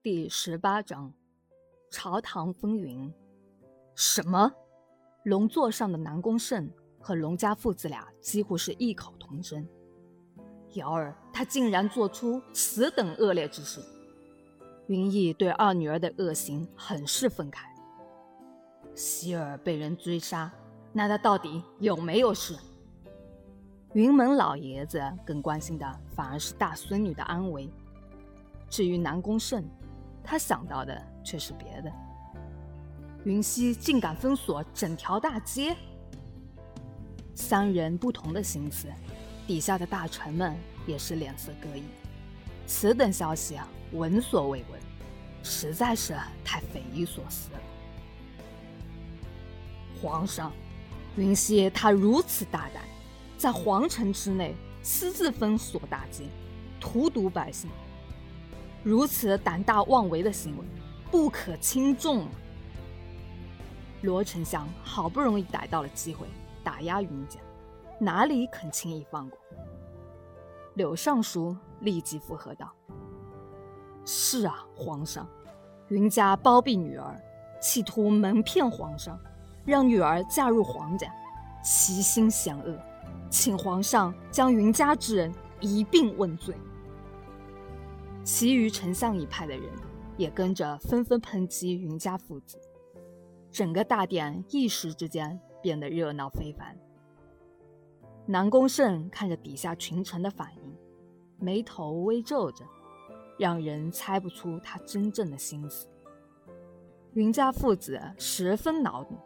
第十八章，朝堂风云。什么？龙座上的南宫胜和龙家父子俩几乎是异口同声。瑶儿，他竟然做出此等恶劣之事！云逸对二女儿的恶行很是愤慨。希儿被人追杀，那他到底有没有事？云门老爷子更关心的反而是大孙女的安危。至于南宫胜，他想到的却是别的。云溪竟敢封锁整条大街，三人不同的心思，底下的大臣们也是脸色各异。此等消息啊，闻所未闻，实在是太匪夷所思了。皇上，云溪他如此大胆，在皇城之内私自封锁大街，荼毒百姓。如此胆大妄为的行为，不可轻重。罗丞相好不容易逮到了机会打压云家，哪里肯轻易放过？柳尚书立即附和道：“是啊，皇上，云家包庇女儿，企图蒙骗皇上，让女儿嫁入皇家，其心险恶，请皇上将云家之人一并问罪。”其余丞相一派的人也跟着纷纷抨击云家父子，整个大殿一时之间变得热闹非凡。南宫胜看着底下群臣的反应，眉头微皱着，让人猜不出他真正的心思。云家父子十分恼怒，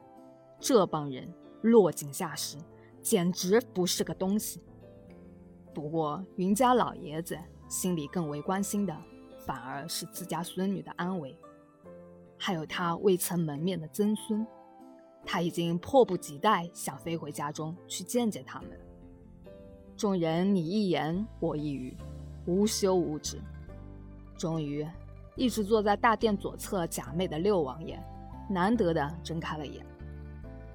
这帮人落井下石，简直不是个东西。不过云家老爷子。心里更为关心的，反而是自家孙女的安危，还有他未曾门面的曾孙。他已经迫不及待想飞回家中去见见他们了。众人你一言我一语，无休无止。终于，一直坐在大殿左侧假寐的六王爷，难得的睁开了眼。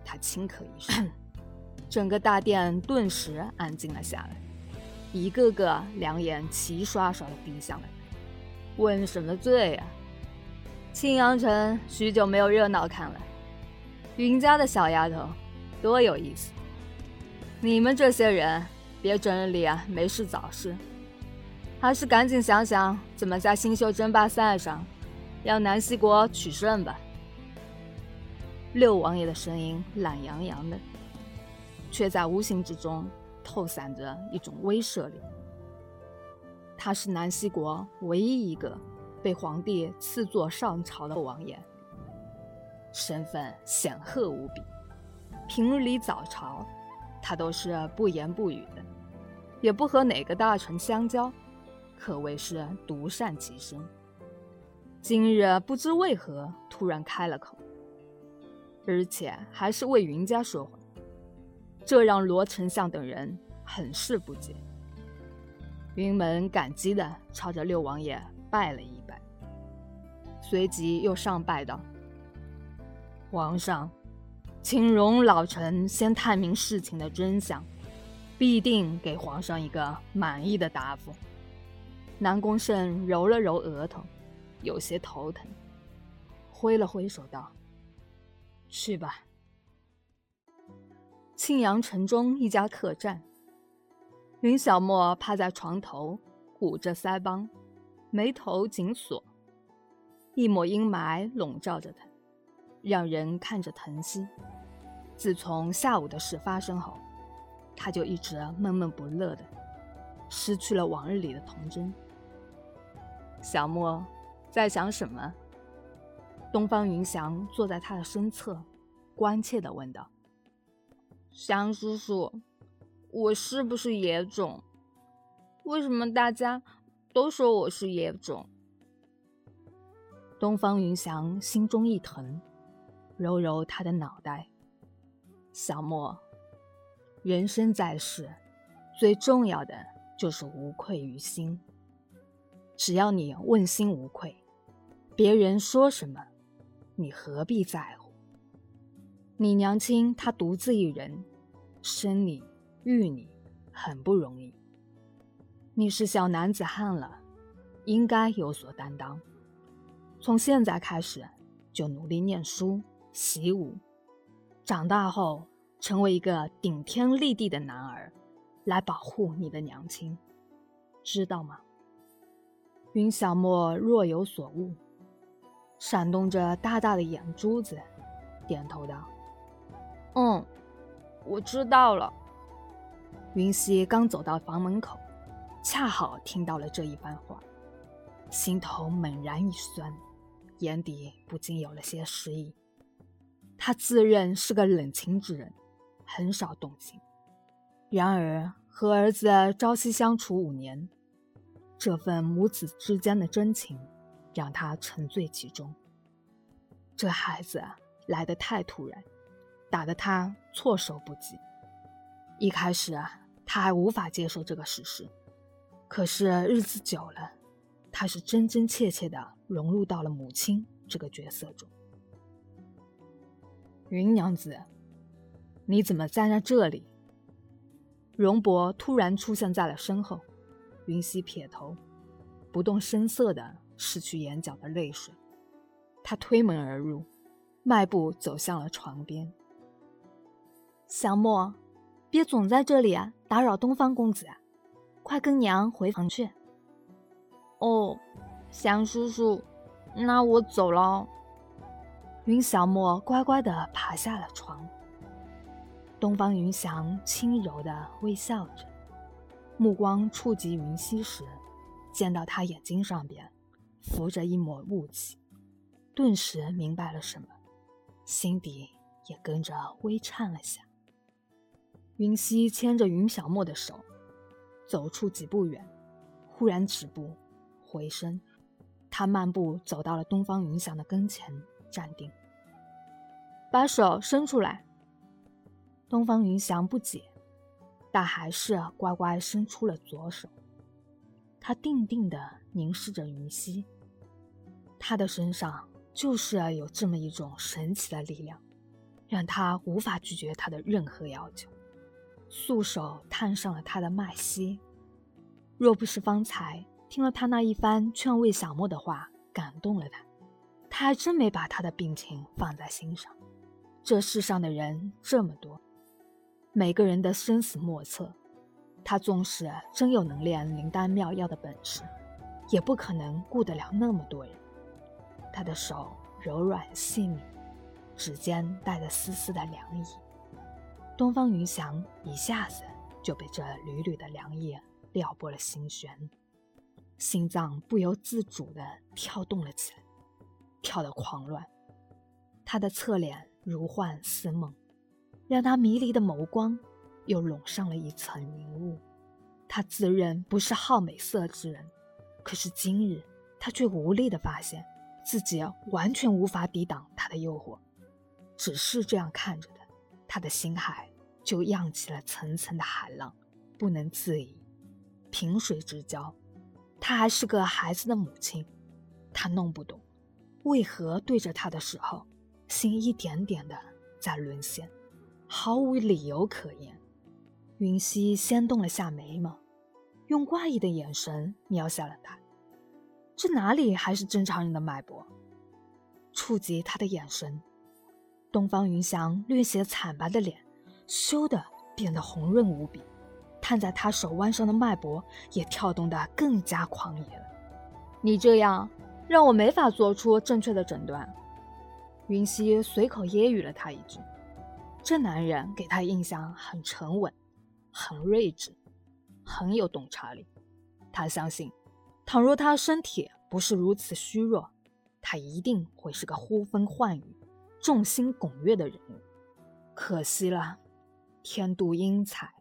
他轻咳一声，整个大殿顿时安静了下来。一个个两眼齐刷刷的闭上了，问什么罪啊？青阳城许久没有热闹看了，云家的小丫头多有意思。你们这些人别整理啊，没事找事，还是赶紧想想怎么在新秀争霸赛上让南西国取胜吧。六王爷的声音懒洋洋的，却在无形之中。透散着一种威慑力。他是南西国唯一一个被皇帝赐座上朝的王爷，身份显赫无比。平日里早朝，他都是不言不语的，也不和哪个大臣相交，可谓是独善其身。今日不知为何突然开了口，而且还是为云家说话。这让罗丞相等人很是不解。云门感激地朝着六王爷拜了一拜，随即又上拜道：“皇上，请容老臣先探明事情的真相，必定给皇上一个满意的答复。”南宫胜揉了揉额头，有些头疼，挥了挥手道：“去吧。”庆阳城中一家客栈，云小莫趴在床头，鼓着腮帮，眉头紧锁，一抹阴霾笼罩着他，让人看着疼惜。自从下午的事发生后，他就一直闷闷不乐的，失去了往日里的童真。小莫在想什么？东方云翔坐在他的身侧，关切的问道。祥叔叔，我是不是野种？为什么大家都说我是野种？东方云翔心中一疼，揉揉他的脑袋。小莫，人生在世，最重要的就是无愧于心。只要你问心无愧，别人说什么，你何必在乎？你娘亲她独自一人，生你育你很不容易。你是小男子汉了，应该有所担当。从现在开始就努力念书、习武，长大后成为一个顶天立地的男儿，来保护你的娘亲，知道吗？”云小莫若有所悟，闪动着大大的眼珠子，点头道：“嗯，我知道了。”云溪刚走到房门口，恰好听到了这一番话，心头猛然一酸，眼底不禁有了些失意。他自认是个冷情之人，很少动情，然而和儿子朝夕相处五年。这份母子之间的真情，让他沉醉其中。这孩子来得太突然，打得他措手不及。一开始啊，他还无法接受这个事实。可是日子久了，他是真真切切的融入到了母亲这个角色中。云娘子，你怎么站在这里？荣伯突然出现在了身后。云溪撇头，不动声色的拭去眼角的泪水。他推门而入，迈步走向了床边。小莫，别总在这里啊，打扰东方公子啊！快跟娘回房去。哦，祥叔叔，那我走了。云小莫乖乖地爬下了床。东方云翔轻柔地微笑着。目光触及云溪时，见到他眼睛上边浮着一抹雾气，顿时明白了什么，心底也跟着微颤了下。云溪牵着云小莫的手，走出几步远，忽然止步，回身，他漫步走到了东方云翔的跟前，站定，把手伸出来。东方云翔不解。但还是乖乖伸出了左手。他定定地凝视着云溪，他的身上就是有这么一种神奇的力量，让他无法拒绝他的任何要求，素手探上了他的脉息。若不是方才听了他那一番劝慰小莫的话感动了他，他还真没把他的病情放在心上。这世上的人这么多。每个人的生死莫测，他纵使真有能练灵丹妙药的本事，也不可能顾得了那么多人。他的手柔软细腻，指尖带着丝丝的凉意。东方云翔一下子就被这缕缕的凉意撩拨了心弦，心脏不由自主地跳动了起来，跳得狂乱。他的侧脸如幻似梦。让他迷离的眸光又笼上了一层云雾。他自认不是好美色之人，可是今日他却无力地发现自己完全无法抵挡他的诱惑。只是这样看着，他的心海就漾起了层层的海浪，不能自已。萍水之交，他还是个孩子的母亲，他弄不懂，为何对着他的时候，心一点点的在沦陷。毫无理由可言。云溪先动了下眉毛，用怪异的眼神瞄向了他。这哪里还是正常人的脉搏？触及他的眼神，东方云翔略显惨白的脸，羞的变得红润无比。探在他手腕上的脉搏也跳动得更加狂野了。你这样让我没法做出正确的诊断。云溪随口揶揄了他一句。这男人给他印象很沉稳，很睿智，很有洞察力。他相信，倘若他身体不是如此虚弱，他一定会是个呼风唤雨、众星拱月的人物。可惜了，天妒英才，